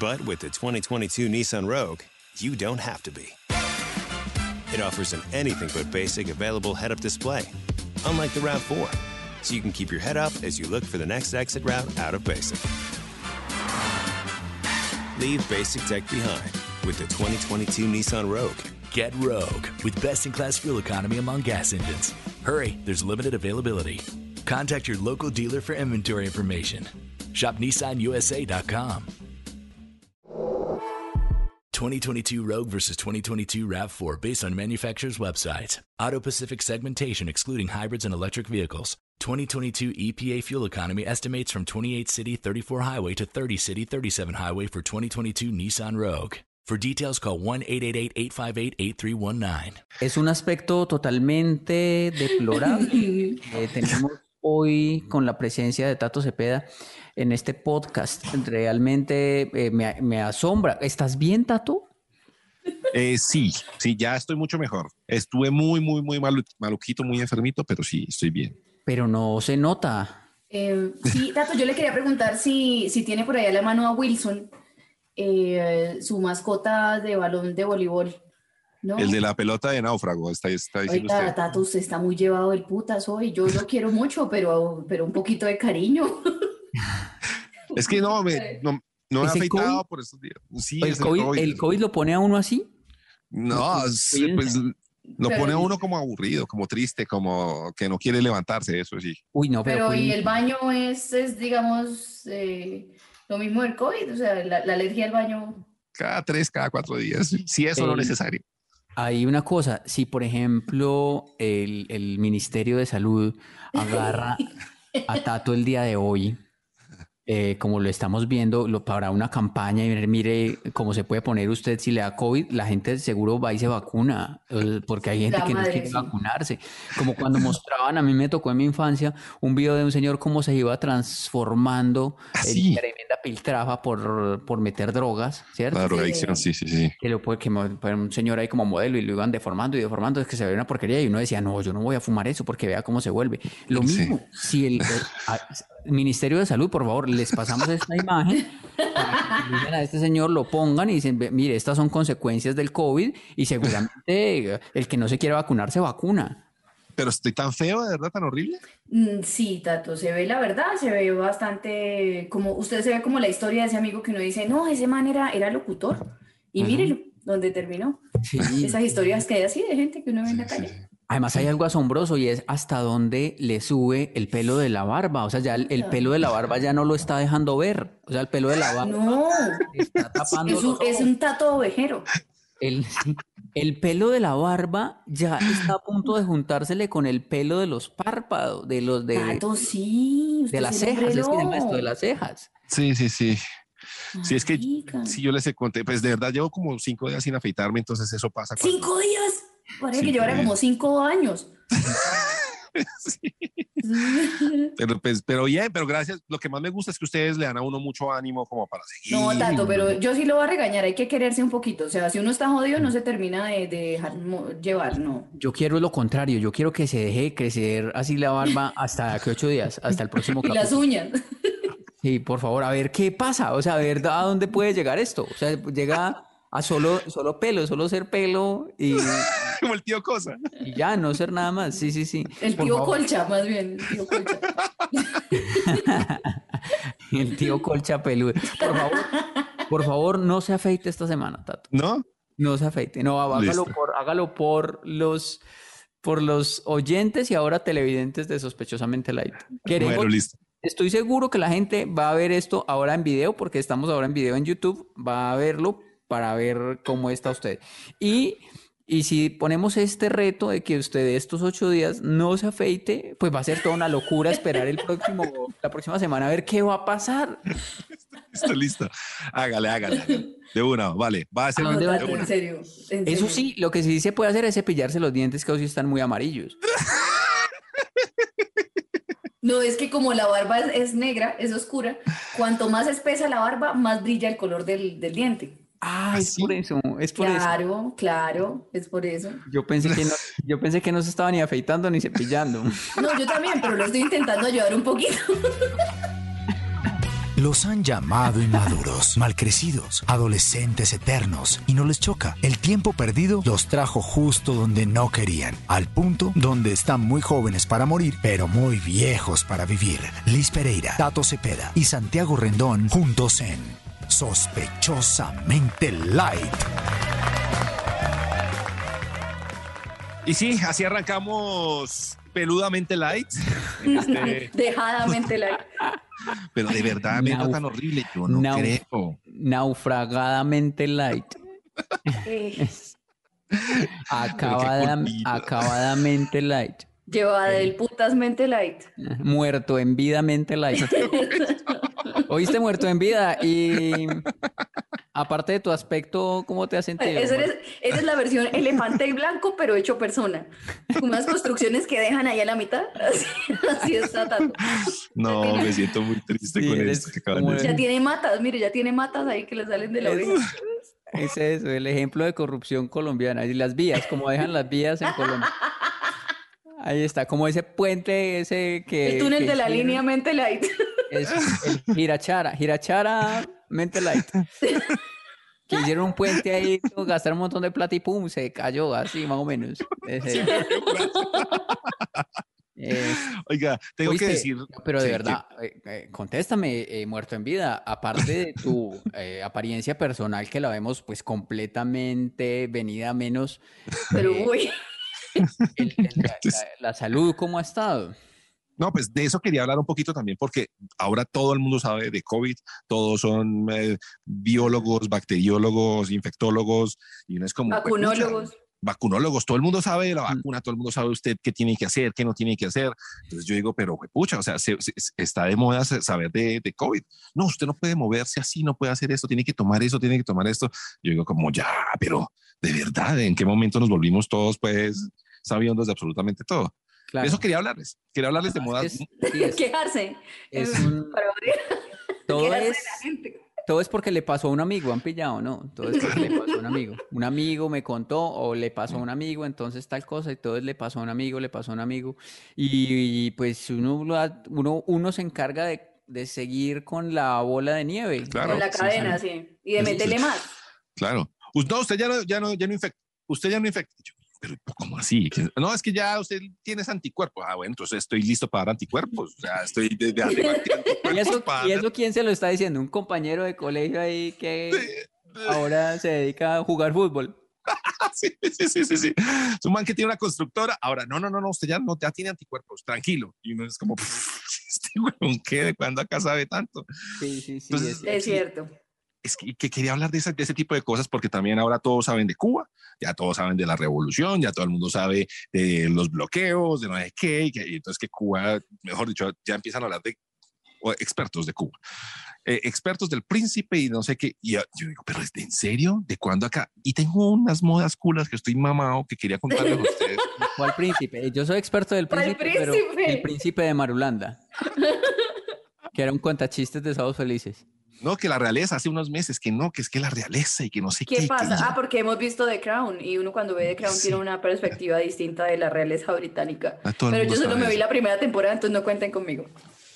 But with the 2022 Nissan Rogue, you don't have to be. It offers an anything but basic available head-up display, unlike the RAV4, so you can keep your head up as you look for the next exit route out of basic. Leave basic tech behind with the 2022 Nissan Rogue. Get Rogue with best in class fuel economy among gas engines. Hurry, there's limited availability. Contact your local dealer for inventory information. Shop NissanUSA.com. 2022 Rogue versus 2022 RAV4 based on manufacturer's website. Auto Pacific segmentation excluding hybrids and electric vehicles. 2022 EPA fuel economy estimates from 28 city 34 highway to 30 city 37 highway for 2022 Nissan Rogue. For details, call 1 888 858 8319. Es un aspecto totalmente deplorable que tenemos hoy con la presencia de Tato Cepeda en este podcast. Realmente eh, me, me asombra. ¿Estás bien, Tato? Eh, sí, sí, ya estoy mucho mejor. Estuve muy, muy, muy malu- maluquito, muy enfermito, pero sí, estoy bien. Pero no se nota. Eh, sí, Tato, yo le quería preguntar si, si tiene por ahí a la mano a Wilson, eh, su mascota de balón de voleibol. ¿No? El de la pelota de náufrago, está, está diciendo Oiga, usted. Tato, usted está muy llevado del putas hoy. Yo lo quiero mucho, pero, pero un poquito de cariño. Es que no, me, no, no me ha ¿Ese afeitado COVID? por estos días. Sí, ¿El es COVID, ¿El COVID lo pone a uno así? No, sí, pues lo Pero- pone a uno como aburrido, como triste, como que no quiere levantarse, eso sí. Uy, no, pero, Pero y el baño es, es digamos, eh, lo mismo del COVID, o sea, la, la alergia al baño. Cada tres, cada cuatro días, si eso no es El- necesario. Hay una cosa, si por ejemplo el, el Ministerio de Salud agarra a Tato el día de hoy, eh, como lo estamos viendo, lo, para una campaña y ver, mire cómo se puede poner usted si le da COVID, la gente seguro va y se vacuna, porque hay gente La que no quiere sí. vacunarse. Como cuando mostraban, a mí me tocó en mi infancia un video de un señor cómo se iba transformando Ah, en sí. tremenda piltrafa por, por meter drogas, ¿cierto? La drogadicción, sí, sí, sí. que lo puede que poner un señor ahí como modelo y lo iban deformando y deformando, es que se ve una porquería y uno decía, no, yo no voy a fumar eso porque vea cómo se vuelve. Lo Sí. mismo, si el, el- a- el Ministerio de Salud, por favor, les pasamos esta imagen para que a este señor, lo pongan y dicen, "Ve, mire, estas son consecuencias del COVID y seguramente el que no se quiere vacunar se vacuna. Pero estoy tan feo, de verdad, tan horrible. Mm, Sí, Tato, se ve la verdad, se ve bastante, como usted se ve como la historia de ese amigo que uno dice, no, ese man era, era locutor. Y mírelo, donde terminó. Sí. Esas historias que hay así de gente que uno ve en la Sí, calle. Sí. Además hay algo asombroso y es hasta dónde le sube el pelo de la barba. O sea, ya el, el pelo de la barba ya no lo está dejando ver. O sea, el pelo de la barba No, está tapando es un, los es ojos. un tato ovejero. El, el pelo de la barba ya está a punto de juntársele con el pelo de los párpados, de los de, Tato, sí. usted de las es cejas. Es que se llama esto, de las cejas. Sí, sí, sí. Sí, es que si yo les conté, pues de verdad llevo como cinco días sin afeitarme, entonces eso pasa. cuando- ¿Cinco días? Parece que llevara como cinco años. Sí. Pero, pues, pero bien, pero gracias. Lo que más me gusta es que ustedes le dan a uno mucho ánimo como para seguir. No, Tato, pero yo sí lo voy a regañar, hay que quererse un poquito. O sea, si uno está jodido, no se termina de, de dejar llevar, no. Yo quiero lo contrario. Yo quiero que se deje crecer así la barba hasta que ocho días, hasta el próximo Y las capítulo. uñas. Sí, por favor, a ver qué pasa. O sea, a ver a dónde puede llegar esto. O sea, llega a solo, solo pelo, solo ser pelo y, como el tío Cosa. y ya, no ser nada más. Sí, sí, sí. El Por tío favor. Colcha, más bien. El tío Colcha. El tío Colcha peludo. Por favor, por favor, no se afeite esta semana, Tato. ¿No? No se afeite. No, hágalo por, hágalo por los, por los oyentes y ahora televidentes de Sospechosamente Light. Queremos, Bueno, listo. estoy seguro que la gente va a ver esto ahora en video, porque estamos ahora en video en YouTube, va a verlo para ver cómo está usted. Y, Y si ponemos este reto de que usted estos ocho días no se afeite, pues va a ser toda una locura esperar el próximo, la próxima semana a ver qué va a pasar. Listo, listo. Hágale, hágale. hágale. De una, vale. Va a ser ¿A dónde va? de En serio. en Eso serio. sí, lo que sí se puede hacer es cepillarse los dientes que hoy están muy amarillos. No, es que como la barba es, es negra, es oscura, cuanto más espesa la barba, más brilla el color del, del diente. Ah, es ¿sí? por eso, es por eso. Claro, claro, es por eso. Yo pensé que no, yo pensé que no se estaba ni afeitando ni cepillando. No, yo también, pero lo estoy intentando ayudar un poquito. Los han llamado inmaduros, malcrecidos, adolescentes eternos, y no les choca. El tiempo perdido los trajo justo donde no querían, al punto donde están muy jóvenes para morir, pero muy viejos para vivir. Liz Pereira, Tato Cepeda y Santiago Rendón juntos en Sospechosamente Light. Y sí, así arrancamos peludamente light. Este, Dejadamente la. pero de verdad, me Nau- tan horrible. Yo no creo. Naufragadamente light. eh, Acabada- acabadamente light. Llevada del putasmente light. Muerto en vida mente light. Oíste muerto en vida y aparte de tu aspecto, ¿cómo te has sentido? Esa es, esa es la versión elefante y blanco, pero hecho persona. Con unas construcciones que dejan ahí a la mitad. Así, así está Tato. No, me siento muy triste Sí, con eres esto que acaban de Ya tiene matas, mire, ya tiene matas ahí que le salen de la oreja. Es eso, el ejemplo de corrupción colombiana. Y las vías, como dejan las vías en Colombia. Ahí está, como ese puente, ese que... El túnel que de la línea mente light. Es el Girachara, Girachara Mente Light. Que hicieron un puente ahí, gastaron un montón de plata y pum, se cayó así más o menos. Ese- Eh, Oiga, tengo ¿oíste? que decir. Pero de sí, verdad, eh, eh, contéstame, eh, muerto en vida, aparte de tu eh, apariencia personal que la vemos pues completamente venida a menos, Pero eh, uy, el- el- la, la- la salud, ¿cómo ha estado? No, pues de eso quería hablar un poquito también, porque ahora todo el mundo sabe de COVID, todos son eh, biólogos, bacteriólogos, infectólogos, y no es como... pues, vacunólogos. pucha, Vacunólogos, todo el mundo sabe de la vacuna, todo el mundo sabe usted qué tiene que hacer, qué no tiene que hacer. Entonces yo digo, pero pucha, o sea, se- se- está de moda sa- saber de, de COVID. No, usted no puede moverse así, no puede hacer esto, tiene que tomar eso, tiene que tomar esto. Yo digo, como ya, pero de verdad, ¿en qué momento nos volvimos todos, pues, sabiendo de absolutamente todo? Claro. De eso quería hablarles. Quería hablarles de modas. que es- sí, es- Quejarse. es un- todo es, todo es porque le pasó a un amigo, han pillado, ¿no? Todo es porque le pasó a un amigo. Un amigo me contó o le pasó a un amigo, entonces tal cosa y todo es le pasó a un amigo, le pasó a un amigo. Y, pues uno, lo ha- uno, uno se encarga de, de seguir con la bola de nieve. Claro. Con la sí, cadena, sí. sí. Y de meterle sí. más. Claro. No, usted ya no, ya no, ya no infecta. Usted ya no infecta. Yo, pero ¿cómo así? ¿Qué- No, es que ya usted tiene anticuerpos. Ah, bueno, entonces estoy listo para dar anticuerpos. O sea, estoy de, de arriba aquí, ¿Y anticuerpos eso, para ¿Y eso quién se lo está diciendo? Un compañero de colegio ahí que Sí, ahora se dedica a jugar fútbol. sí, sí, sí, sí, sí. Es un man que tiene una constructora. Ahora, no, no, no, no, usted ya no, ya tiene anticuerpos, tranquilo. Y uno es como, este huevón, ¿qué? ¿De cuándo acá sabe tanto? Sí, sí, sí. Entonces, es- Es cierto. Es que, que quería hablar de ese, de ese tipo de cosas porque también ahora todos saben de Cuba, ya todos saben de la revolución, ya todo el mundo sabe de los bloqueos, de no sé qué, y, que, y entonces que Cuba, mejor dicho, ya empiezan a hablar de o expertos de Cuba, eh, expertos del príncipe y no sé qué. Y yo yo digo, pero ¿es de en serio? ¿De cuándo acá? Y tengo unas modas culas que estoy mamado que quería contarles a ustedes. ¿Cuál príncipe? Yo soy experto del ¿Cuál príncipe, pero príncipe? el príncipe de Marulanda. que era un cuentachistes de sábados felices. No, que la realeza hace unos meses, que no, que es que la realeza y que no sé qué. ¿Qué que pasa? Ah, porque hemos visto The Crown y uno cuando ve The Crown Sí. tiene una perspectiva distinta de la realeza británica. Ah, Pero yo solo me vi la primera temporada, entonces no cuenten conmigo.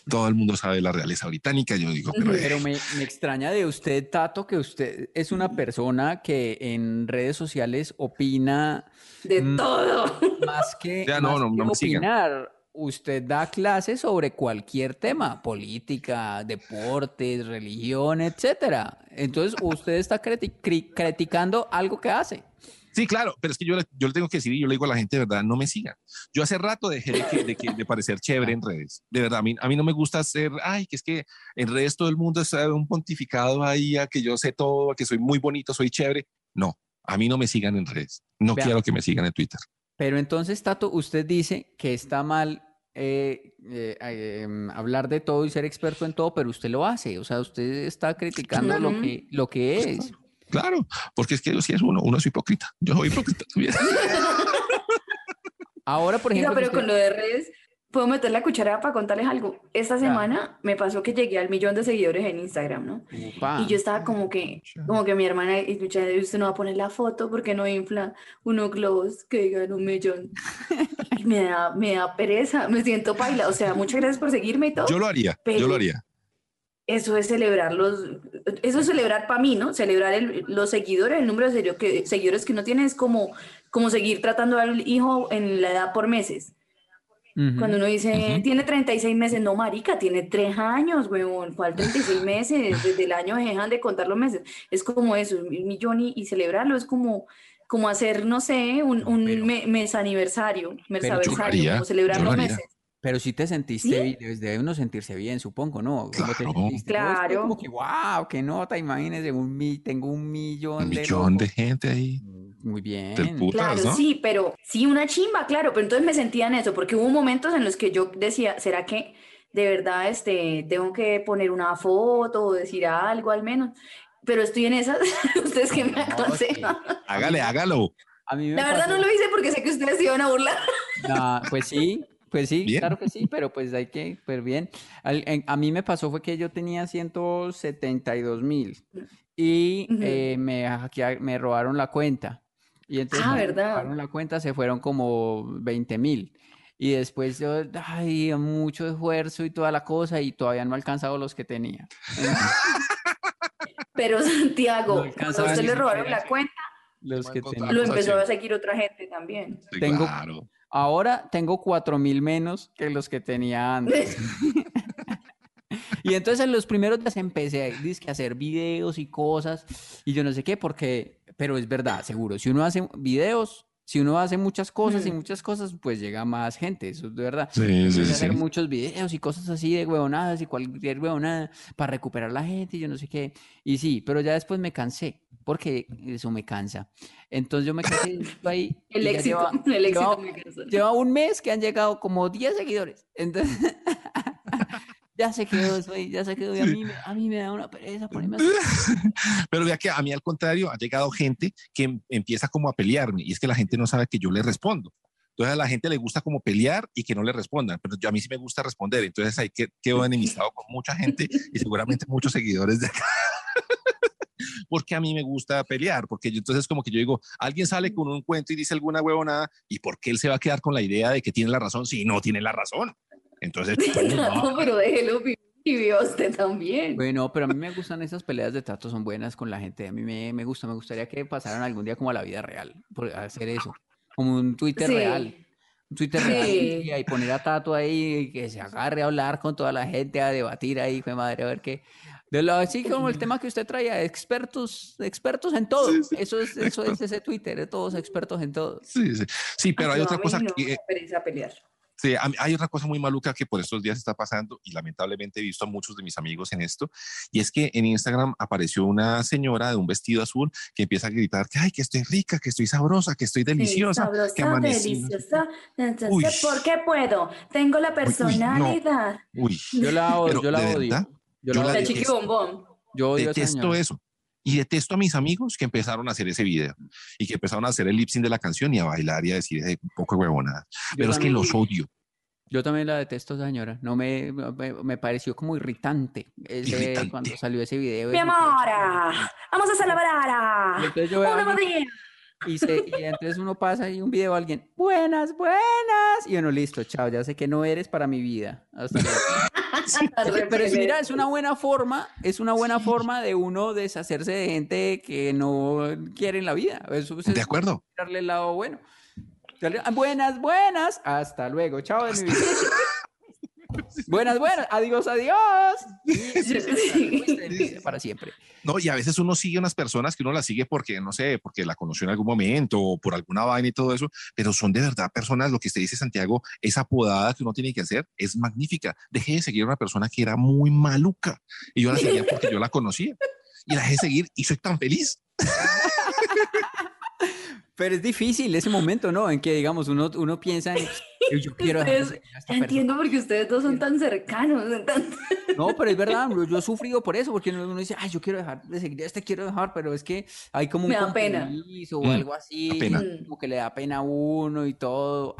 Todo el mundo sabe de la realeza británica. Yo digo, pero, Pero me, me extraña de usted, Tato, que usted es una persona que en redes sociales opina De todo. más que, Ya, no, más no, que no me sigan. Usted da clases sobre cualquier tema, política, deportes, religión, etcétera. Entonces, usted está criti- cri- criticando algo que hace. Sí, claro, pero es que yo le, yo le tengo que decir y yo le digo a la gente de verdad, no me sigan. Yo hace rato dejé de, que- de, que- de parecer chévere en redes. De verdad, a mí, a mí no me gusta hacer, ay, que es que en redes todo el mundo es un pontificado ahí, a que yo sé todo, a que soy muy bonito, soy chévere. No, A mí no me sigan en redes. No quiero que me sigan en Twitter. Pero entonces, Tato, usted dice que está mal eh, eh, eh, em, hablar de todo y ser experto en todo, pero usted lo hace. O sea, usted está criticando lo que, lo que es. Claro, porque es que si es uno, uno es hipócrita. Yo soy hipócrita también. Ahora, por ejemplo, pero usted- con lo de redes, puedo meter la cuchara para contarles algo. Esta semana me pasó que llegué al millón de seguidores en Instagram, ¿no? Upa. Y yo estaba como que, como que mi hermana, y escucha, usted no va a poner la foto porque no infla unos globos que digan un millón. Y me da, me da pereza, me siento paila. O sea, muchas gracias por seguirme y todo. Yo lo haría, yo Pero- lo haría. Eso es celebrar los, eso es celebrar para mí, ¿no? Celebrar el- los seguidores, el número de seguidores que uno tiene es como, como seguir tratando al hijo en la edad por meses. Cuando uno dice, Ujú. tiene 36 meses, no, marica, tiene 3 años, huevón, ¿cuál 36 meses? Desde el año dejan de contar los meses. Es como eso, un millón y, y celebrarlo es como, como hacer, no sé, un, un Pero- me- mes aniversario, mesaversario, haría, como celebrar los haría. meses. Pero si te sentiste ¿Sí? bien, debe uno sentirse bien, supongo, ¿no? ¿Cómo te Claro. sentiste? Claro. Como que, wow, qué nota, imagínese, un mi- tengo un millón Un de millón de gente ahí. Muy bien. Del putas, Claro, ¿no? sí, pero sí, una chimba, claro, pero entonces me sentía en eso, porque hubo momentos en los que yo decía, ¿será que de verdad este, tengo que poner una foto o decir algo al menos? Pero estoy en esas, ustedes que me No, aconsejan. Hágale, hágalo. A mí me La verdad pasó- no lo hice porque sé que ustedes se iban a burlar. Pues sí, pues sí, Bien. claro que sí, pero pues hay que, pero bien. Al- en- a mí me pasó fue que yo tenía 172 mil y Ujú. eh, me, me robaron la cuenta. Y entonces Ah, robaron la cuenta se fueron como 20 mil. Y después yo, ay, mucho esfuerzo y toda la cosa y todavía no he alcanzado los que tenía. Pero No Santiago, cuando a usted le robaron la cuenta, Los que tenía. lo empezó a seguir otra gente también. Sí, Tengo- Claro. Ahora tengo cuatro mil menos que los que tenía antes. Y entonces en los primeros días empecé a hacer videos y cosas y yo no sé qué, porque, pero es verdad, seguro, si uno hace videos, si uno hace muchas cosas y Mm. muchas cosas, pues llega más gente, eso es de verdad. Sí, sí, sí. hacer muchos videos y cosas así de huevonadas y cualquier huevonada para recuperar la gente y yo no sé qué. Y sí, pero ya después me cansé, porque eso me cansa. Entonces yo me cansé ahí. El éxito, lleva- el éxito lleva- me cansa. Lleva un mes que han llegado como 10 seguidores. Entonces, ya se quedó ahí, ya se quedó. Y a mí, me- a mí me da una pereza ponerme así. Pero vea que a mí al contrario ha llegado gente que em- empieza como a pelearme y es que la gente no sabe que yo le respondo. Entonces a la gente le gusta como pelear y que no le respondan, pero yo, a mí sí me gusta responder. Entonces ahí que, quedo enemistado con mucha gente y seguramente muchos seguidores de acá. porque a mí me gusta pelear, porque yo, entonces como que yo digo, alguien sale con un cuento y dice alguna huevonada y por qué él se va a quedar con la idea de que tiene la razón si no tiene la razón. Entonces, pues, no. No, pero déjelo vivir y usted también. Bueno, pero a mí me gustan esas peleas de trato, son buenas con la gente. A mí me, me gusta, me gustaría que pasaran algún día como a la vida real, por hacer eso, como un Twitter Sí. real. Un Twitter real Sí. y, y poner a Tato ahí y que se agarre a hablar con toda la gente, a debatir ahí, fue madre, a ver qué. De lo, así como el tema que usted traía, expertos, expertos en todo. Sí, sí, Eso es, eso es ese Twitter, todos expertos en todo. Sí, sí. Sí, pero hay No, otra a mí cosa no que, me pelear. Sí, hay otra cosa muy maluca que por estos días está pasando y lamentablemente he visto a muchos de mis amigos en esto y es que en Instagram apareció una señora de un vestido azul que empieza a gritar que ay que estoy rica, que estoy sabrosa, que estoy deliciosa, Sí, que sabrosa, amanecí. deliciosa. Entonces, Uy. ¿por qué puedo? Tengo la uy, no. personalidad. Uy, Yo la odio, Pero, yo la ¿de odio. verdad? Yo Yo la la La odio. chiqui detesto. bombón. Yo odio a esa detesto señora. eso. Y detesto a mis amigos que empezaron a hacer ese video y que empezaron a hacer el lip sync de la canción y a bailar y a decir un poco de huevonada. Yo Pero es que también- los odio. Yo también la detesto señora. No me, me, me pareció como irritante, ese- Irritante. cuando salió ese video. Mi amor, vamos a celebrar. entonces yo veo a Un nuevo día. Y, se- y entonces uno pasa y un video a alguien, buenas, buenas. Y uno, listo, chao, ya sé que no eres para mi vida. Hasta luego. Pero es- mira, es una buena forma, es una buena forma de uno deshacerse de gente que no quiere en la vida. Eso pues, De es acuerdo. darle el lado bueno. Buenas, buenas. Hasta luego. Chao de mi vida. Buenas, buenas. Adiós, adiós. Para siempre. No, y a veces uno sigue unas personas que uno las sigue porque, no sé, porque la conoció en algún momento o por alguna vaina y todo eso, pero son de verdad personas, lo que usted dice, Santiago, esa podada que uno tiene que hacer es magnífica. Dejé de seguir a una persona que era muy maluca y yo la seguía porque yo la conocía y la dejé de seguir y soy tan feliz. Pero es difícil ese momento, ¿no? En que, digamos, uno, uno piensa en, yo quiero Ustedes- ya entiendo persona. porque ustedes dos son tan cercanos. No, pero es verdad, yo he sufrido por eso, porque uno dice, ay, yo quiero dejar de seguir este, quiero dejar, pero es que hay como un Me da pena. compromiso o Mm, algo así, pena. como que le da pena a uno y todo.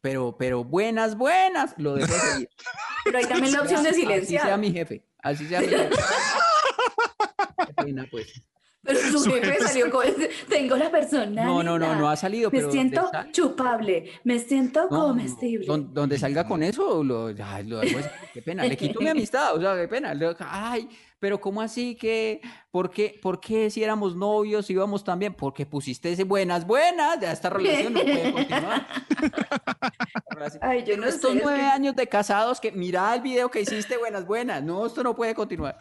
Pero, pero buenas, buenas, lo dejo de seguir. Pero hay también la opción de Así sea silenciar. mi jefe, así sea mi jefe. Qué pena, pues. Pero su jefe salió con ese, tengo la personalidad. No, no, no, no ha salido, Me pero siento chupable, me siento No, no, comestible. don- donde salga con eso, lo, ay, lo qué pena, le quito mi amistad, o sea, qué pena. le- ay, pero ¿cómo así que, por qué, por qué si éramos novios íbamos tan bien? Porque pusiste ese buenas, buenas, ya esta relación no puede continuar. Ay, yo no Estos sé, es nueve que- años de casados que mira el video que hiciste, buenas, buenas. No, esto no puede continuar.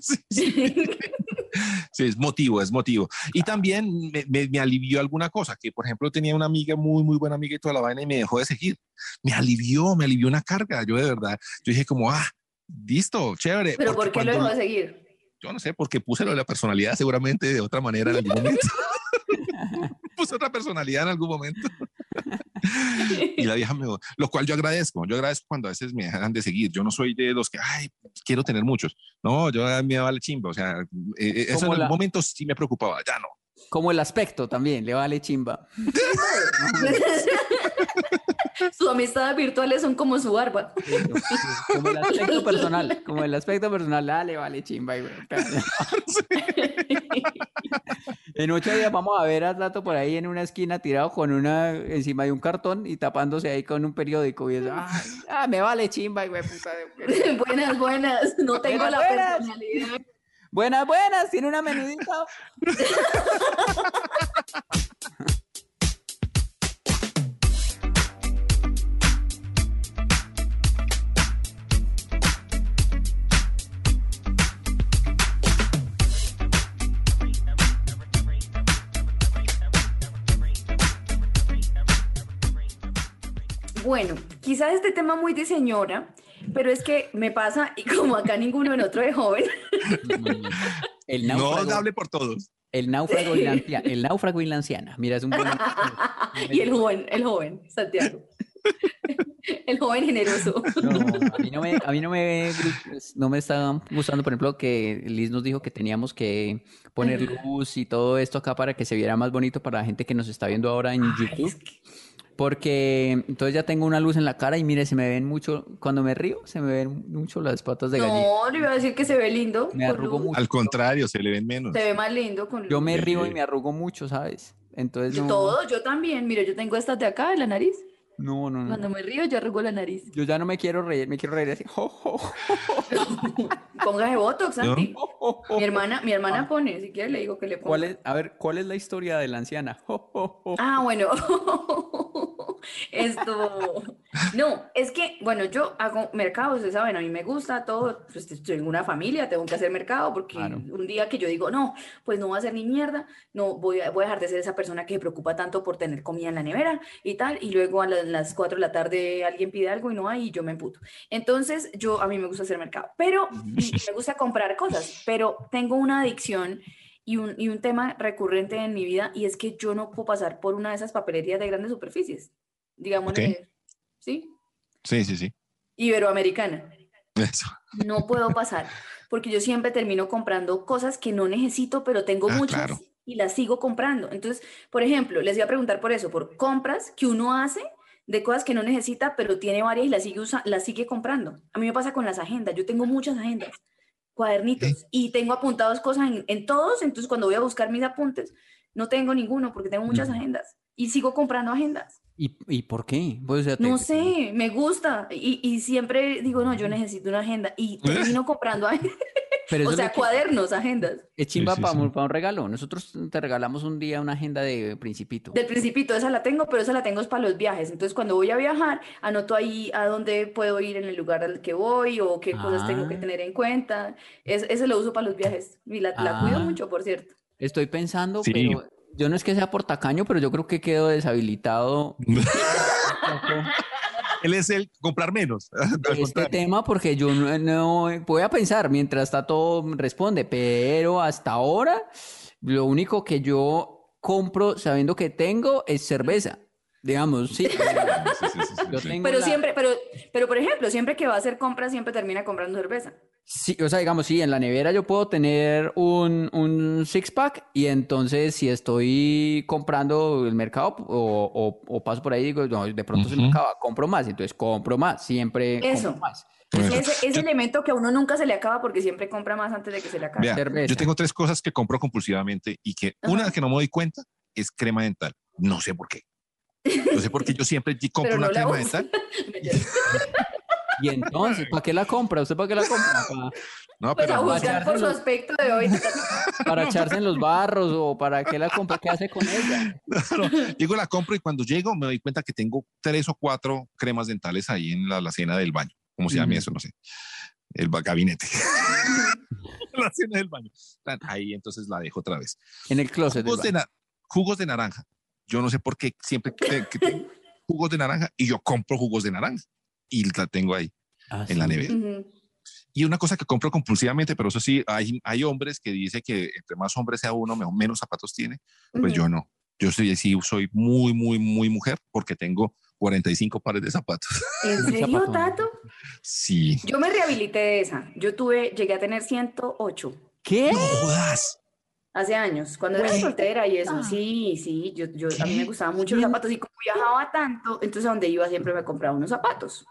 Sí, sí. Sí, es motivo, es motivo. Y también me, me- me alivió alguna cosa, que por ejemplo tenía una amiga, muy, muy buena amiga y toda la vaina y me dejó de seguir. Me alivió, me alivió una carga. Yo de verdad, yo dije como, ah, listo, chévere. Pero ¿por qué lo dejó de seguir? Yo no sé, porque puse lo de la personalidad seguramente de otra manera en algún momento. puse otra personalidad en algún momento. y la vieja me... Lo cual yo agradezco. Yo agradezco cuando a veces me dejan de seguir. Yo no soy de los que, ay, quiero tener muchos. No, yo me vale chimba. O sea, eh, eh, eso en la- momento sí me preocupaba. Ya no. Como el aspecto también, le vale chimba. Sus amistades virtuales son como su barba. Como el aspecto personal, como el aspecto personal, dale, vale, chimba. y bueno, En ocho días vamos a ver a Tato por ahí en una esquina tirado con una encima de un cartón y tapándose ahí con un periódico y eso, ah, ah, me vale chimba, y güey, puta. buenas, buenas. No tengo Buenas, la buenas. personalidad. Buenas, buenas, tiene una menudita. Bueno, quizás este tema muy de señora, pero es que me pasa, y como acá ninguno en otro de joven, El No náufrago, hable por todos. el náufrago y la el náufrago y la anciana. Mira, es un buen y el joven, el joven, Santiago. El joven generoso. No, a mí no me, a mí no me, no me está gustando, por ejemplo, que Liz nos dijo que teníamos que poner luz y todo esto acá para que se viera más bonito para la gente que nos está viendo ahora en YouTube. Porque entonces ya tengo una luz en la cara y mire, se me ven mucho, cuando me río, se me ven mucho las patas de gallina. No, le iba a decir que se ve lindo. Me con arrugo luz. mucho. Al contrario, se le ven menos. Se ve más lindo con Yo luz. me río y me arrugo mucho, ¿sabes? Entonces Yo no, Todo, yo también. Mira, yo tengo estas de acá, de la nariz. no, no, no. Cuando me río, yo arrugo la nariz. Yo ya no me quiero reír, me quiero reír así. Jo, jo, Póngase Botox, Santi. Mi hermana, mi hermana pone, si quiere le digo que le ponga. ¿Cuál es, a ver, ¿cuál es la historia de la anciana? Jo, jo, jo. Ah, bueno. Esto. No, es que, bueno, yo hago mercado, ustedes saben, a mí me gusta todo. Pues en una familia, tengo que hacer mercado porque Claro. un día que yo digo, no, pues no voy a hacer ni mierda, no voy a, voy a dejar de ser esa persona que se preocupa tanto por tener comida en la nevera y tal. Y luego a la- las 4 de la tarde alguien pide algo y no hay y yo me emputo. Entonces, yo, a mí me gusta hacer mercado, pero me gusta comprar cosas, pero tengo una adicción y un, y un tema recurrente en mi vida y es que yo no puedo pasar por una de esas papelerías de grandes superficies, digamos, Ok. ¿sí? Sí, sí, sí. Iberoamericana. Eso. No puedo pasar porque yo siempre termino comprando cosas que no necesito, pero tengo Ah, muchas claro. y las sigo comprando. Entonces, por ejemplo, les iba a preguntar por eso, por compras que uno hace de cosas que no necesita, pero tiene varias y las sigue, usa- las sigue comprando. A mí me pasa con las agendas. Yo tengo muchas agendas, cuadernitos, y tengo apuntados cosas en, en todos. Entonces, cuando voy a buscar mis apuntes, no tengo ninguno porque tengo muchas agendas y sigo comprando agendas. ¿Y, y por qué? Pues, o sea, te- No sé, me gusta y, y siempre digo, no, yo necesito una agenda y termino comprando agendas. Pero O sea, que- cuadernos, agendas. es chimba Sí, sí, para, sí. un regalo. Nosotros te regalamos un día una agenda de Principito. Del principito, esa la tengo, pero esa la tengo es para los viajes. Entonces, cuando voy a viajar, anoto ahí a dónde puedo ir en el lugar al que voy o qué cosas tengo que Ah. tener en cuenta. Es, ese lo uso para los viajes y la, la cuido Ah. mucho, por cierto. Estoy pensando, Sí. pero yo no es que sea por tacaño, pero yo creo que quedo deshabilitado Él es el comprar menos. Este contrario. tema porque yo no, no- voy a pensar mientras Tato responde, pero hasta ahora lo único que yo compro sabiendo que tengo es cerveza. Digamos, sí. Sí, sí, sí, sí, Yo sí. tengo Pero la- siempre, pero, pero por ejemplo, siempre que va a hacer compras, siempre termina comprando cerveza. Sí, o sea, digamos, sí, en la nevera yo puedo tener un, un six pack y entonces si estoy comprando el mercado o, o- o paso por ahí digo, no, de pronto se me acaba, compro más, entonces compro más, siempre Eso. compro más. Eso. Ese, ese elemento que a uno nunca se le acaba porque siempre compra más antes de que se le acabe. Vea, yo tengo tres cosas que compro compulsivamente y que una que no me doy cuenta es crema dental. No sé por qué. No sé por qué yo siempre compro no una la crema dental. Y entonces, ¿para qué la compra? ¿Usted para qué la compra? ¿Para, No, Pues a pero juzgar por su aspecto de hoy. para echarse en los barros o para qué la compra? ¿Qué hace con ella? no, llego la compro y cuando llego me doy cuenta que tengo tres o cuatro cremas dentales ahí en la alacena del baño. ¿Cómo se llama eso? No sé. El ba- gabinete. la alacena del baño. Ahí entonces la dejo otra vez. En el closet. del Jugos de, baño. na- jugos de naranja. Yo no sé por qué siempre que, que tengo jugos de naranja y yo compro jugos de naranja y la tengo ahí Ah, en la sí. nevera. Ujú. Y una cosa que compro compulsivamente, pero eso sí, hay, hay hombres que dicen que entre más hombre sea uno, mejor- menos zapatos tiene. Pues Ujú. yo no. Yo soy, sí, soy muy, muy, muy mujer porque tengo 45 pares de zapatos. ¿En serio. Tato? Sí. Yo me rehabilité de esa. Yo tuve, llegué a tener 108 ¿Qué? No jodas. Hace años, cuando era soltera y eso. Ah. Sí, sí, yo, yo, a mí me gustaban mucho los zapatos y como viajaba tanto, entonces a donde iba siempre me compraba unos zapatos.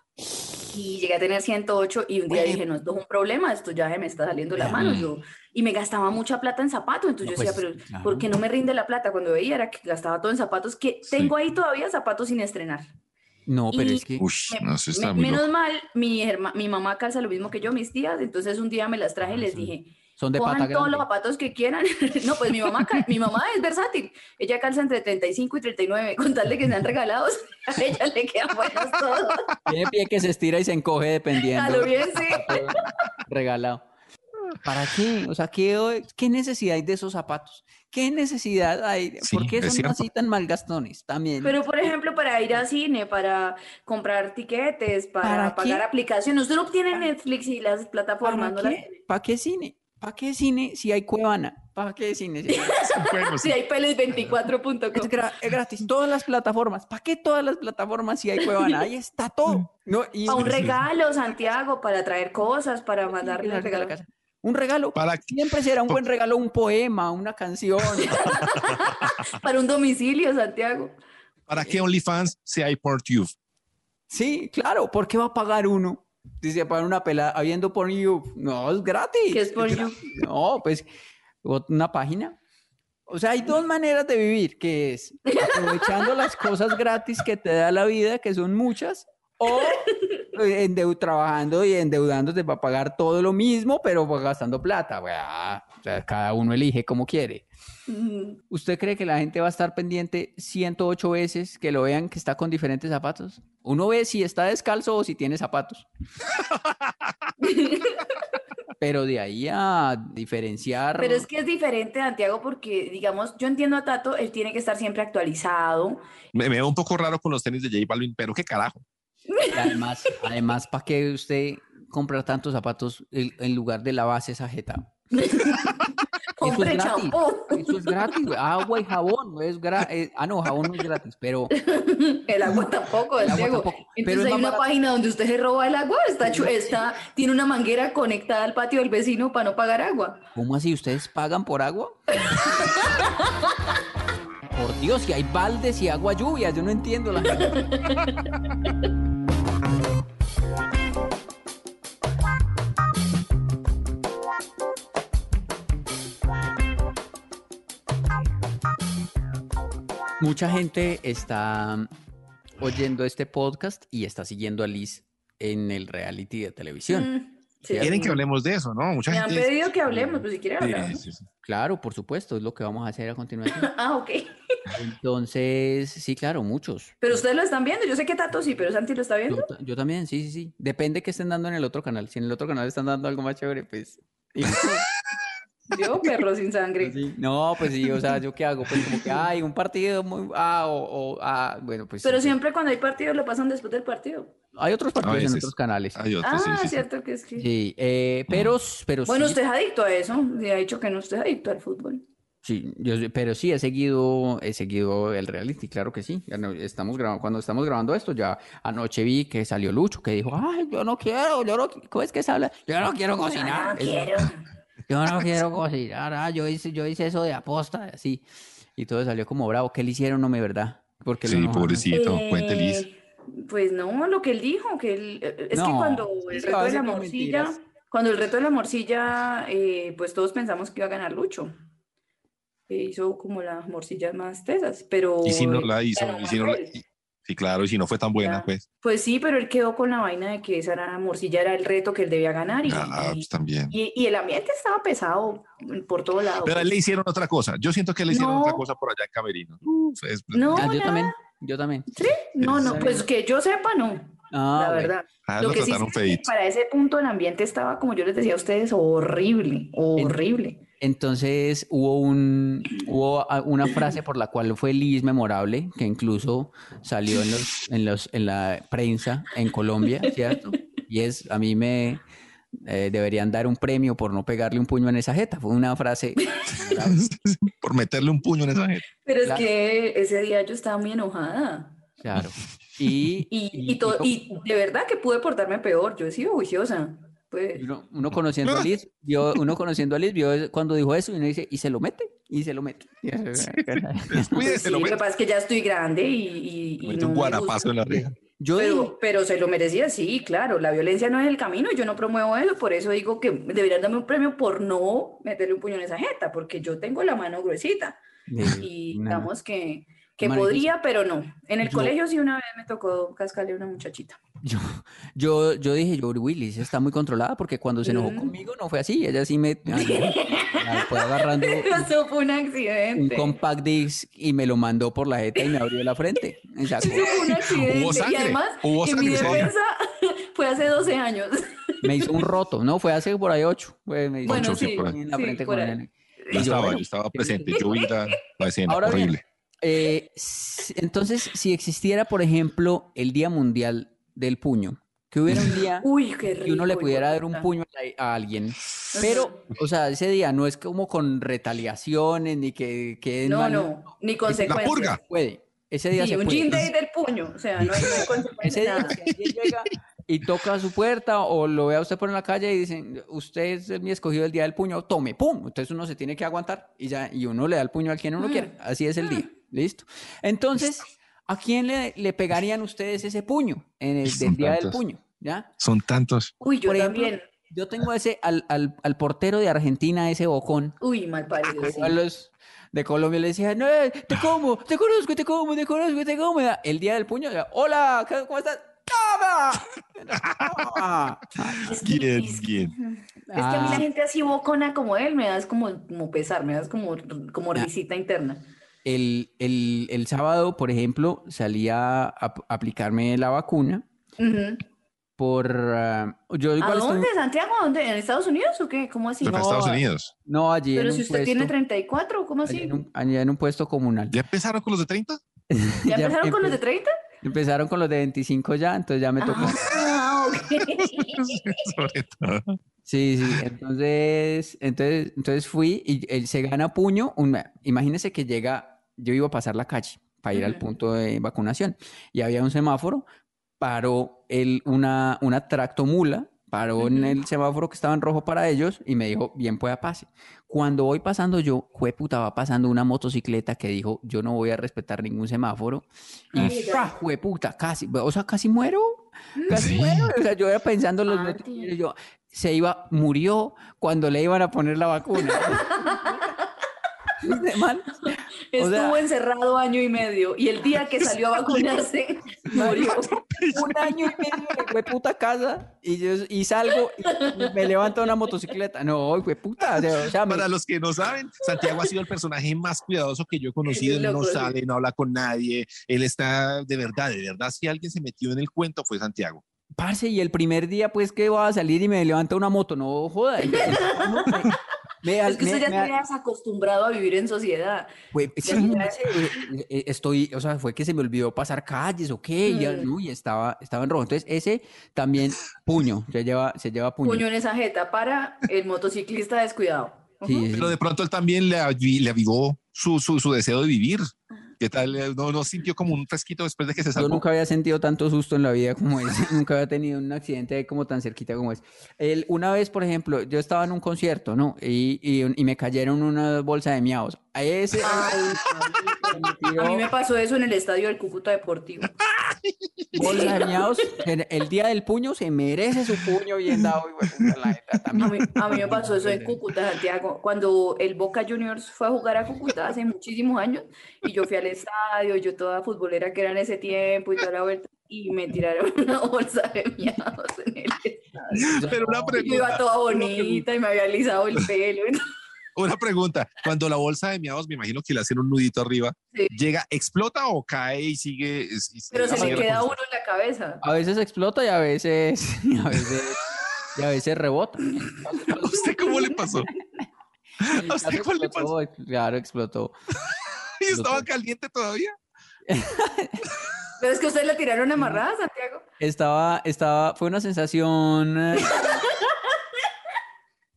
Y llegué a tener 108 y un día dije, no, esto es un problema, esto ya me está saliendo la mano. Yo, y me gastaba mucha plata en zapatos, entonces No, yo pues, decía, pero claro. ¿por qué no me rinde la plata? Cuando veía era que gastaba todo en zapatos, que Sí. tengo ahí todavía zapatos sin estrenar. No, pero Y- es que... Uy, Me- no, eso está me- muy menos loco. mal, mi, herma- mi mamá calza lo mismo que yo, mis tías, entonces un día me las traje y les dije, Son de pata todos los zapatos que quieran. no, pues mi mamá, mi mamá es versátil. Ella calza entre 35 y 39, con tal de que sean regalados, a ella le quedan buenos todos. Tiene pie que se estira y se encoge dependiendo. A lo bien, sí. Regalado. ¿Para qué? O sea, ¿qué, qué necesidad hay de esos zapatos? ¿Qué necesidad hay? Sí, ¿Por qué son cierto. así tan malgastones? También. Pero, por ejemplo, para ir al cine, para comprar tiquetes, para, ¿Para pagar qué? aplicaciones. Usted no tiene Netflix y las plataformas, ¿Para ¿no? las qué? ¿Para qué cine? ¿Para qué cine si hay Cuevana? ¿Para qué cine? si hay-. Si hay Es, peles24.com. gra- es gratis. Todas las plataformas. ¿Para qué todas las plataformas si hay Cuevana? Ahí está todo. No, y, A un regalo, Santiago, para traer cosas, para mandarle Regalo de la regalos. casa. Un regalo. ¿Para? Siempre será un buen regalo, un poema, una canción. Para un domicilio, Santiago. ¿Para qué OnlyFans si hay PornTube? Sí, claro. ¿Por qué va a pagar uno? Dice, para una pelada, habiendo por you. No, es gratis. ¿Qué es por you? No, pues una página. O sea, hay dos maneras de vivir, que es aprovechando las cosas gratis que te da la vida, que son muchas, o endeu- trabajando y endeudándote para pagar todo lo mismo, pero pues gastando plata. Bueno, o sea, cada uno elige como quiere. ¿Usted cree que la gente va a estar pendiente 108 veces que lo vean que está con diferentes zapatos? Uno ve si está descalzo o si tiene zapatos. Pero de ahí a diferenciar. Pero es que es diferente, Santiago, porque, digamos, yo entiendo a Tato, él tiene que estar siempre actualizado. Me, me veo un poco raro con los tenis de J Balvin, pero qué carajo. Y además, además ¿para qué usted compra tantos zapatos en, lugar de la base esa jeta? Compre gratis. champú. Eso es gratis. Agua y jabón. no Es gra- eh, ah, no, jabón no es gratis, pero El agua tampoco, El agua tampoco, pero Entonces es hay una barato. página donde usted se roba el agua, está, está, tiene una manguera conectada al patio del vecino para no pagar agua. ¿cómo así? ¿Ustedes pagan por agua? Por Dios, si hay baldes y agua lluvia, yo no entiendo la. Mucha gente está oyendo este podcast y está siguiendo a Liz en el reality de televisión. Mm, sí. Quieren que hablemos de eso, ¿no? Mucha Me han pedido que hablemos, pues si quieren hablar. sí, sí. Claro, por supuesto, es lo que vamos a hacer a continuación. Ah, ok. Entonces, sí, claro, muchos. Pero ustedes lo están viendo, yo sé que Tato sí, pero Santi lo está Yo, viendo. ta- yo también, sí, sí, sí. Depende que estén dando en el otro canal. Si en el otro canal están dando algo más chévere, pues. Yo, perro sin sangre. sí. No, pues sí, o sea, ¿yo qué hago? Pues como que, ay, un partido muy. Ah, o, o- ah, bueno, pues. Pero sí, siempre cuando hay partido lo pasan después del partido. Hay otros partidos en otros canales. Hay otros, Ah, sí, sí, sí. cierto que es que. Sí, eh, pero, pero Bueno, sí. usted es adicto a eso. Y ha dicho que no usted es adicto al fútbol. Sí, yo, pero sí he seguido, he seguido el reality, claro que sí. Ya estamos grabando, cuando estamos grabando esto, ya anoche vi que salió Lucho, que dijo, ay, yo no quiero, yo no, ¿cómo es que se habla? Yo no quiero cocinar. No quiero. Yo no quiero cocinar, ah, yo hice, yo hice eso de aposta, así. Y todo salió como bravo. ¿Qué le hicieron, no me verdad? Porque Sí, pobrecito, cuente Liz. Eh, Pues no, lo que él dijo, que él, eh, es que cuando el reto de la morcilla, mentiras. cuando el reto de la morcilla, eh, pues todos pensamos que iba a ganar Lucho. Hizo como las morcillas más tesas, pero Y si no la hizo, y si no la- y- sí, claro, y si no fue tan buena, Ya. pues. Pues sí, pero él quedó con la vaina de que esa era, morcilla era el reto que él debía ganar y, Ah, pues también. y- y el ambiente estaba pesado por todos lados. Pero a él le hicieron otra cosa. Yo siento que le hicieron No. otra cosa por allá en Camerino. Uf, es- No, Ah, yo nada. también, yo también. No, no, pues que yo sepa, no. Ah, la verdad. Ah, Lo lo que sí es que para ese punto el ambiente estaba, como yo les decía a ustedes, horrible, horrible. Entonces hubo un hubo a- una frase por la cual fue Liz memorable, que incluso salió en los, en los, en la prensa en Colombia, ¿cierto? Y es, a mí me eh, deberían dar un premio por no pegarle un puño en esa jeta. Fue una frase por meterle un puño en esa gente. Pero es Claro. que ese día yo estaba muy enojada. claro. Y, Y, y- y, todo, y de verdad que pude portarme peor. Yo he sido juiciosa. Pues, uno, uno conociendo a Liz, vio, uno conociendo a Liz, vio cuando dijo eso y uno dice, y se lo mete, y se lo mete. Descuídese, pues sí, lo lo que mete. pasa es que ya estoy grande y, y, y Mete no un gusta. en la reja. Yo dije, Pero, pero se lo merecía, sí, claro. La violencia no es el camino y yo no promuevo eso. Por eso digo que deberían darme un premio por no meterle un puño en esa jeta, porque yo tengo la mano gruesita. de- Y una- digamos que, que podría, pero no. En el yo- colegio sí una vez me tocó cascarle a una muchachita. Yo, yo, yo dije, yo, Willis está muy controlada porque cuando se enojó Mm. conmigo no fue así, ella sí me fue agarrando Eso fue un compact disc y me lo mandó por la jeta y me abrió la frente. Y Eso fue un accidente. Hubo y sangre, además, hubo en mi defensa fue hace 12 años. me hizo un roto, no, fue hace por ahí ocho. Fue, me hizo Bueno, un sí, roto por ahí en la sí, frente por con ahí. Yo Y estaba, yo estaba presente, yo vi la, la escena, Ahora bien, horrible. Eh, entonces, si existiera, por ejemplo, el Día Mundial del Puño, que hubiera un día Uy, qué rico. que uno le pudiera dar un puño a, a alguien. Pero, o sea, ese día no es como con retaliaciones ni que, que No, no, ni consecuencias. purga. puede. Ese día Sí, se un puede. day del puño. O sea, no hay, no hay Ese consecuencias. día nada. si alguien llega y toca a su puerta o lo ve a usted por la calle y dicen, usted es el mi escogido del día del puño, tome, pum. Entonces uno se tiene que aguantar y ya, y uno le da el puño al quien uno quiera. Así es el día. Listo. Entonces, ¿a quién le, le pegarían ustedes ese puño en el del día del puño? ¿Ya? Son tantos. Uy, yo Por ejemplo, también. Yo tengo ese al, al, al portero de Argentina, ese bocón. Uy, mal parido. sí. A los de Colombia le decía, no, eh, te como, te conozco, te como, te conozco, te como. El día del puño, hola, ¿qué- ¿cómo estás? Es que- es. Es que a mí Ah. la gente así bocona como él me das como, como pesar, me das como, como risita interna. El, el, el sábado, por ejemplo, salía a ap- aplicarme la vacuna Ujú. por... ah, yo ¿A igual estoy- dónde, Santiago? ¿A dónde? ¿En Estados Unidos o qué? ¿Cómo así? Pero en No, Estados Unidos. No, allí Pero en si un usted tiene puesto, 34, ¿cómo allí así? en un, allá en un puesto comunal. ¿Ya empezaron con los de 30? ¿Ya Ya empezaron con los de empe- 30? Empezaron con los de 25 ya, entonces ya me tocó. Ah, ok. Sobre todo. Sí, sí, entonces, entonces, entonces fui y él se gana a puño. Un, imagínese que llega, yo iba a pasar la calle para ir al punto de vacunación y había un semáforo, paró él una, una tractomula, paró en el semáforo que estaba en rojo para ellos y me dijo, bien pueda pase. Cuando voy pasando yo, jueputa, va pasando una motocicleta que dijo, yo no voy a respetar ningún semáforo. Y jueputa, casi, o sea, casi muero. Casi Sí. muero. O sea, yo iba pensando en los y yo, se iba, murió cuando le iban a poner la vacuna. ¿De mal? O Estuvo sea- encerrado año y medio y el día que salió a vacunarse murió. Un año y medio de puta casa y, yo, y salgo y me levanta una motocicleta. No, fue puta. O sea, o sea, me- Para los que no saben, Santiago ha sido el personaje más cuidadoso que yo he conocido. Él no sale, no habla con nadie. Él está de verdad, de verdad. Si alguien se metió en el cuento fue Santiago. parce, y el primer día, pues, que va a salir y me levanta una moto. No, joda. Me- Es que me- usted ya me- te has acostumbrado a vivir en sociedad. Fue- sí, eh, eh, estoy, o sea, fue que se me olvidó pasar calles o qué, y, ya, Mm. ¿no? y estaba, estaba en rojo. Entonces, ese también, puño, se lleva, se lleva puño. Puño en esa jeta para el motociclista descuidado. Sí, sí. Pero de pronto él también le, le avivó su, su, su deseo de vivir. ¿Qué tal? ¿No, no sintió como un fresquito después de que se Yo salvó? nunca había sentido tanto susto en la vida como ese. nunca había tenido un accidente como tan cerquita como ese. El, una vez, por ejemplo, yo estaba en un concierto, ¿no? Y, y, y me cayeron una bolsa de miados. A ese. A mí me pasó eso en el estadio del Cúcuta Deportivo. bolsa de miados. El, día del puño se merece su puño bien dado. de puta, la neta, A mí, a mí me pasó eso en Cúcuta, Santiago, cuando el Boca Juniors fue a jugar a Cúcuta hace muchísimos años y yo fui al estadio, yo toda futbolera que era en ese tiempo y toda la vuelta y me tiraron una bolsa de miados en el estadio. Pero una Y Yo iba pregunta, toda bonita y me había alisado el pelo. Una pregunta. Cuando la bolsa de miados, me imagino que le hacen un nudito arriba, Sí. ¿llega, explota o cae y sigue? y- Pero se le queda uno en la cabeza. A veces explota y a veces. Y a veces, y a veces rebota. ¿A usted cómo le pasó? ¿A usted cuál le pasó? Claro, explotó. ¿Y estaba caliente todavía? Pero es que ustedes la tiraron amarrada, Santiago. Estaba, estaba, fue una sensación.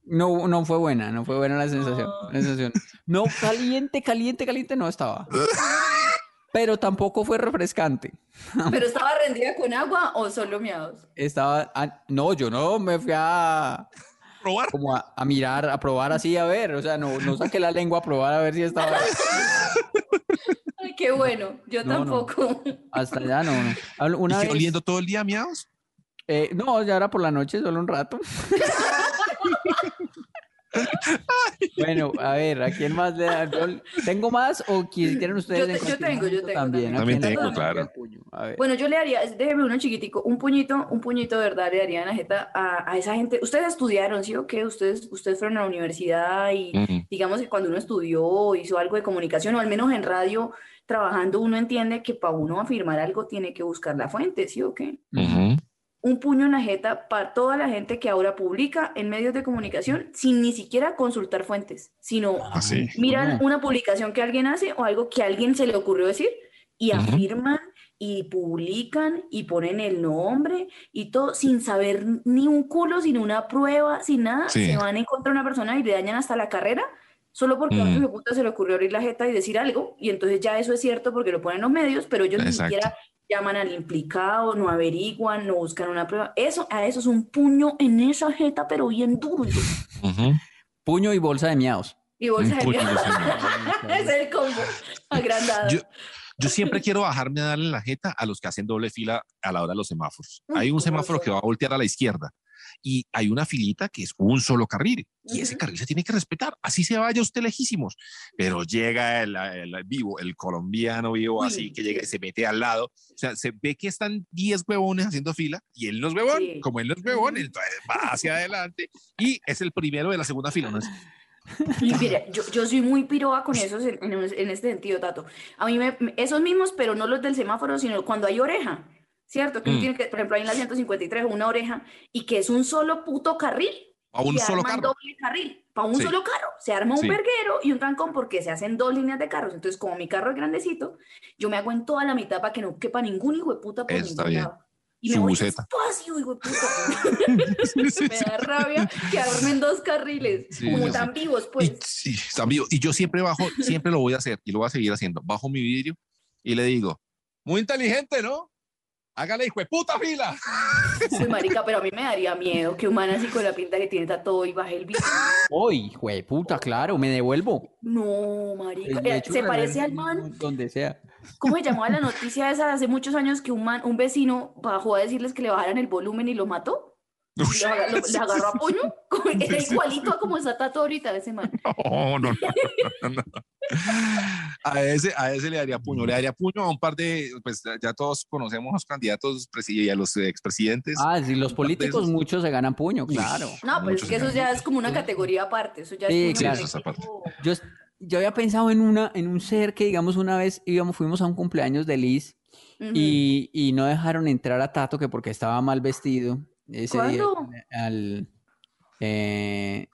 No, no fue buena, no fue buena la sensación. la sensación. No, caliente, caliente, caliente no estaba. Pero tampoco fue refrescante. ¿Pero estaba rendida con agua o solo miados? Estaba, ah, no, yo no me fui a, ¿Probar? como a, a mirar, a probar así, a ver, o sea, no, no saqué la lengua a probar a ver si estaba. Ay, qué bueno. Yo No, no. tampoco. Hasta allá no, no. Al- Una ¿Y qué, vez, oliendo todo el día a miados? eh, no, ya era por la noche, solo un rato. Bueno, a ver, ¿a quién más le da? ¿Tengo más o qui- quieren ustedes? Yo te- yo tengo, yo tengo También, ¿A también. tengo, claro. A ver. Bueno, yo le haría, déjeme uno chiquitico, un puñito, un puñito de verdad le daría en la jeta a, a esa gente. Ustedes estudiaron, ¿sí o qué? Ustedes, ustedes fueron a la universidad y digamos que cuando uno estudió, hizo algo de comunicación o al menos en radio, trabajando, uno entiende que para uno afirmar algo tiene que buscar la fuente, ¿sí o qué? Un puño en la jeta para toda la gente que ahora publica en medios de comunicación sin ni siquiera consultar fuentes, sino Así. miran una publicación que alguien hace o algo que a alguien se le ocurrió decir y Ujú. afirman y publican y ponen el nombre y todo sin saber ni un culo, sin una prueba, sin nada. Sí. Se van en contra de una persona y le dañan hasta la carrera solo porque a de puta se le ocurrió abrir la jeta y decir algo y entonces ya eso es cierto porque lo ponen en los medios, pero ellos ni Exacto. siquiera llaman al implicado, no averiguan, no buscan una prueba. Eso, a eso es un puño en esa jeta, pero bien duro. Puño y bolsa de miados. Y bolsa Un de señor. es el combo agrandado. Yo, yo siempre quiero bajarme a darle la jeta a los que hacen doble fila a la hora de los semáforos. Hay un ¿cómo semáforo que va a voltear a la izquierda y hay una filita que es un solo carril y ese carril se tiene que respetar. Así se vaya usted lejísimos. Pero llega el, el vivo, el colombiano vivo, Uy, así que llega y se mete al lado. O sea, se ve que están 10 huevones haciendo fila y él no es huevón. Sí. Como él no es huevón, entonces va hacia adelante y es el primero de la segunda fila. ¿no? Es- mira, yo, yo soy muy piroa con esos en, en, en este sentido, Tato. A mí me- esos mismos, pero no los del semáforo, sino cuando hay oreja, ¿cierto? Que Mm. tiene que, por ejemplo, hay en la 153 una oreja y que es un solo puto carril. A un y solo carro. doble carril, para un Sí. solo carro. Se arma un Sí. verguero y un trancón porque se hacen dos líneas de carros. Entonces, como mi carro es grandecito, yo me hago en toda la mitad para que no quepa ningún hijo de puta por Está ningún bien. lado. Y me Su voy despacio, hijo de puta. Sí, me da rabia que armen dos carriles, como tan vivos, Y, pues. sí, está vivo. Y yo siempre bajo, siempre lo voy a hacer y lo voy a seguir haciendo. Bajo mi vidrio y le digo, muy inteligente, ¿no? Hágale, hijo de puta fila. Uy, marica, pero a mí me daría miedo que un man así con la pinta que tiene todo y baje el video. Uy, güey, puta, claro, me devuelvo. No, marica. Eh, Se parece al man. Donde sea. ¿Cómo se llamaba la noticia esa de hace muchos años que un man, un vecino bajó a decirles que le bajaran el volumen y lo mató? Lo lo- le agarró a puño. Era igualito a como está Tato ahorita ese man. No, no, no, no, no. A ese, a ese le daría puño. Le daría puño a un par de, pues ya todos conocemos a los candidatos presi- y a los expresidentes. Ah, sí, los políticos muchos se ganan puño, claro. No, pero es que eso ya es como una categoría aparte. Eso ya Sí, es claro. Eso es aparte. Yo, yo había pensado en una, en un ser que, digamos, una vez íbamos, fuimos a un cumpleaños de Liz Ujú. y, y no dejaron entrar a Tato que porque estaba mal vestido ese día ¿Cuándo? al eh,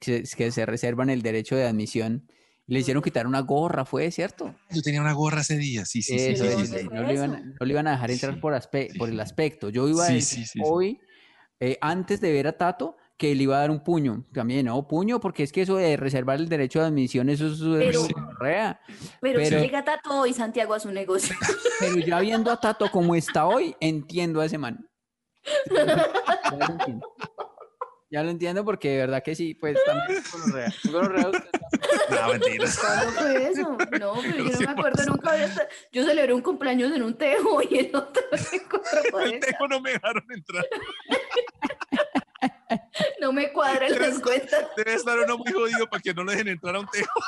que, que se reservan el derecho de admisión. Le hicieron quitar una gorra, ¿fue cierto? Yo tenía una gorra ese día, sí, sí, sí. Eso sí, es, sí, ¿dónde sí. fue no, le iban, eso? no le iban a dejar entrar Sí, por, aspe- sí, por el aspecto. Yo iba a Sí, decir sí, sí, sí. hoy, eh, antes de ver a Tato, que le iba a dar un puño. También, ¿no? Puño, porque es que eso de reservar el derecho de admisión, eso es Pero- gonorrea. Pero, si Pero- llega Tato y Santiago a su negocio. Pero ya viendo a Tato como está hoy, entiendo a ese man. Ya lo entiendo. Ya lo entiendo porque de verdad que sí, pues también usted está- No, mentiras. ¿Cuándo fue eso? No, pero yo no me acuerdo nunca de esta. Yo celebré un cumpleaños en un tejo y el otro en El tejo no me dejaron entrar. No me cuadran las cuentas. Debe estar uno muy jodido para que no le dejen entrar a un tejo.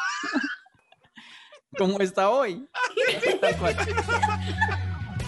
como está hoy. Tal cual.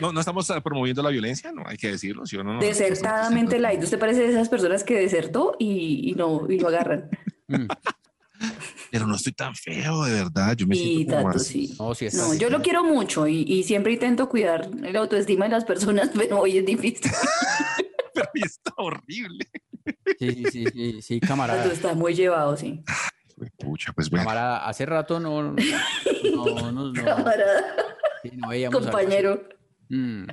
No, no estamos eh, promoviendo la violencia, no hay que decirlo, ¿sí o no? no? Desertadamente light. Usted parece de esas personas que desertó y, y no y lo agarran. Mm. Pero no estoy tan feo, de verdad. Yo me Y siento como Tato, más- sí. No, sí está No, yo lo quiero mucho y, y siempre intento cuidar la autoestima de las personas, pero hoy es difícil. Pero hoy está horrible. Sí, sí, sí, sí, Tato camarada. está muy llevado, sí. Pucha, pues bueno. Camarada, hace rato no, no, no, no, no, Camarada, sí, no veíamos algo así. compañero. Mm.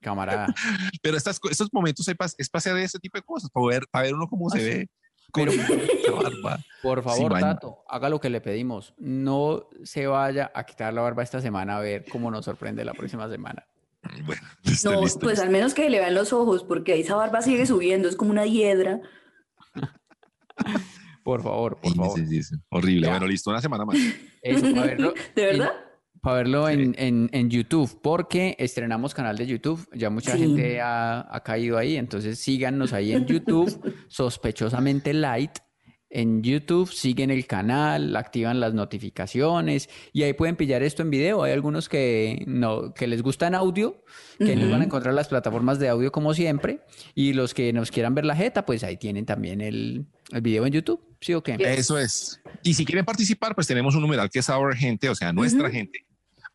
Camarada. Pero estas, estos momentos es para hacer ese tipo de cosas, para ver, para ver uno cómo se ve. con Pero-. Por Sí, favor. Tato, haga lo que le pedimos. No se vaya a quitar la barba esta semana a ver cómo nos sorprende la próxima semana. Bueno, listo, No, listo, pues listo. al menos que le vean los ojos, porque ahí esa barba sigue subiendo, es como una hiedra. Por favor, por Sí, favor. sí, sí, sí. Horrible. Ya. Bueno, listo, una semana más. Eso, verlo, ¿De verdad? Para verlo en, en- en YouTube, porque estrenamos canal de YouTube. Ya mucha Sí. gente ha, ha caído ahí, entonces síganos ahí en YouTube, sospechosamente light. En YouTube siguen el canal, activan las notificaciones y ahí pueden pillar esto en video. Hay algunos que no, que les gusta en audio, que nos van a encontrar en las plataformas de audio como siempre. Y los que nos quieran ver la jeta, pues ahí tienen también el, el video en YouTube. ¿Sí o qué? Eso es. Y si quieren participar, pues tenemos un numeral que es Our Gente, o sea, nuestra gente.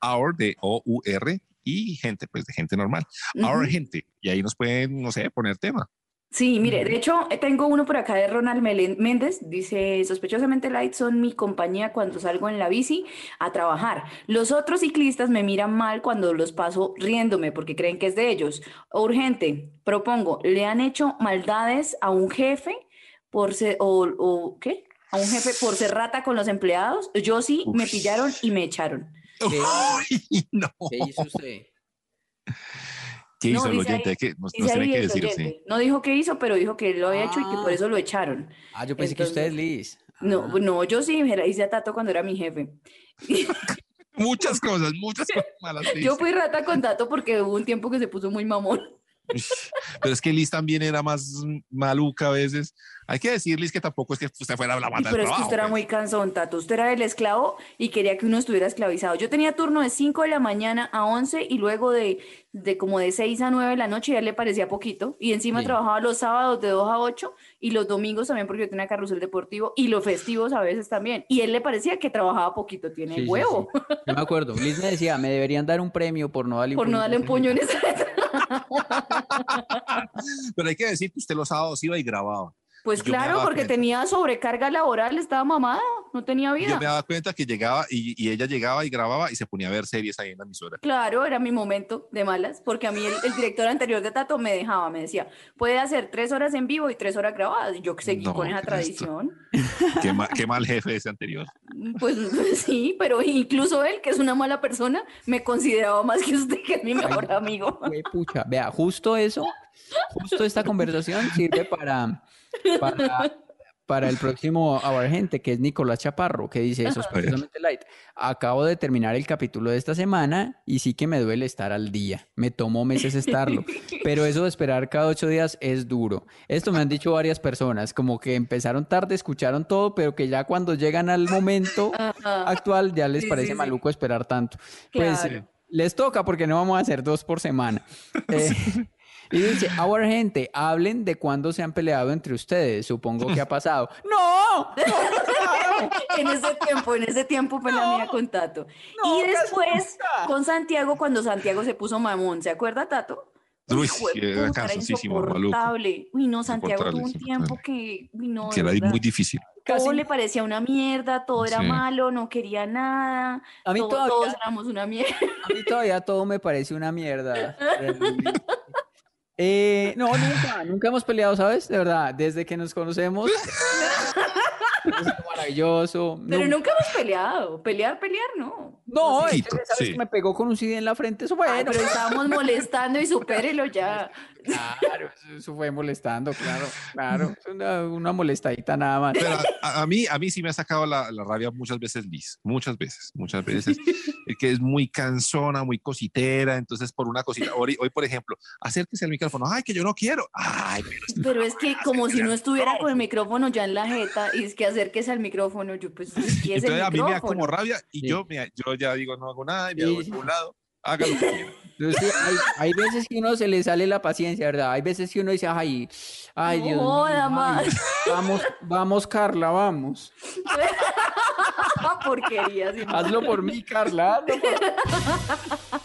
Our de O-U-R y gente, pues de gente normal. Our Ujú. Gente. Y ahí nos pueden, no sé, poner tema. Sí, mire, de hecho, tengo uno por acá de Ronald Méndez. Dice, sospechosamente light son mi compañía cuando salgo en la bici a trabajar. Los otros ciclistas me miran mal cuando los paso riéndome porque creen que es de ellos. Urgente, propongo, ¿le han hecho maldades a un jefe por ser, o, o ¿qué? A un jefe por ser rata con los empleados? Yo sí, me Ush. pillaron y me echaron. ¿Qué? Ay, no. ¿Qué hizo usted? ¿Qué No, hizo el dice oyente? ahí- nos, tiene que el decir, sí. No dijo qué hizo, pero dijo que lo había hecho y que por Ah. eso lo echaron. Ah, yo pensé que usted es Entonces- Liz. No, Ah. no, yo sí me la hice a Tato cuando era mi jefe. Muchas cosas, muchas cosas malas. sí, Yo fui rata con Tato porque hubo un tiempo que se puso muy mamón. Pero es que Liz también era más maluca a veces. Hay que decir, Liz, que tampoco es que usted fuera la mata del pero es que usted era pues. muy cansón, Tato. Usted era el esclavo y quería que uno estuviera esclavizado. Yo tenía turno de 5 de la mañana a 11 y luego de, de como de 6 a 9 de la noche ya le parecía poquito. Y encima Sí. trabajaba los sábados de 2 a 8 y los domingos también porque yo tenía carrusel deportivo y los festivos a veces también. Y él le parecía que trabajaba poquito. Tiene Sí, huevo sí. Yo me acuerdo. Liz me decía, me deberían dar un premio por no darle por no darle puño en esa Pero hay que decir que usted los sábados iba y grababa. Pues claro, porque cuenta. tenía sobrecarga laboral, estaba mamada, no tenía Y yo vida. me daba cuenta que llegaba y, y ella llegaba y grababa y se ponía a ver series ahí en la emisora. Claro, era mi momento de malas, porque a mí el, el director anterior de Tato me dejaba, me decía, puede hacer tres horas en vivo y tres horas grabadas. Y yo seguí No, con esa ¿qué es esto? tradición. Qué, ma- qué mal jefe ese anterior. Pues, pues sí, pero incluso él, que es una mala persona, me consideraba más que usted, que es mi mejor amigo. Güey, pucha, vea, justo eso, justo esta conversación sirve para, para, para el próximo Our Gente, que es Nicolás Chaparro, que dice sospechosamente light. Acabo de terminar el capítulo de esta semana y sí que me duele estar al día. Me tomó meses estarlo, pero eso de esperar cada ocho días es duro. Esto me han dicho varias personas, como que empezaron tarde, escucharon todo, pero que ya cuando llegan al momento actual ya les Sí, parece sí, sí. maluco esperar tanto. Pues les toca porque no vamos a hacer dos por semana. Eh, Y dice, ahora gente, hablen de cuándo se han peleado entre ustedes. Supongo que ha pasado. ¡No! en ese tiempo, en ese tiempo fue la mía con Tato. no, y después con Santiago, cuando Santiago se puso mamón, ¿se acuerda, Tato? Uy, era cansosísimo, maluco. insoportable. Uy, no, Santiago tuvo un tiempo que, uy, no, Que era verdad, muy difícil. todo le parecía una mierda, todo era Sí. malo, no quería nada, A mí todo- todavía- todos éramos una mierda. A mí todavía todo me parece una mierda. Eh, no, nunca, nunca hemos peleado, ¿sabes? De verdad, desde que nos conocemos. es maravilloso. Pero Nun- nunca hemos peleado, pelear, pelear, no. No, Poquito, ¿sabes sí. que me pegó con un CD en la frente? Eso Ay, bueno. pero estábamos molestando y supérelo ya. Claro, eso, eso fue molestando, claro, claro. Una, una molestadita nada más. Pero a, a mí, a mí sí me ha sacado la, la rabia muchas veces Liz, muchas veces, muchas veces, que es muy cansona, muy cositera, entonces por una cosita, hoy, hoy, por ejemplo, acérquese al micrófono, ay, que yo no quiero, ay, pero es Pero es que como si no estuviera con el micrófono ya en la jeta y es que acérquese al micrófono, yo pues ¿qué es el Entonces a mí me da como micrófono? rabia y Sí. yo, me- yo ya digo, no hago nada y me Sí, hago a un lado, haga lo que quiera. Entonces, hay, hay veces que uno se le sale la paciencia, ¿verdad? Hay veces que uno dice, ay, ay, No Dios mío, joda ay, más. vamos, vamos, Carla, vamos. Porquería. Hazlo por mí, Carla. hazlo por-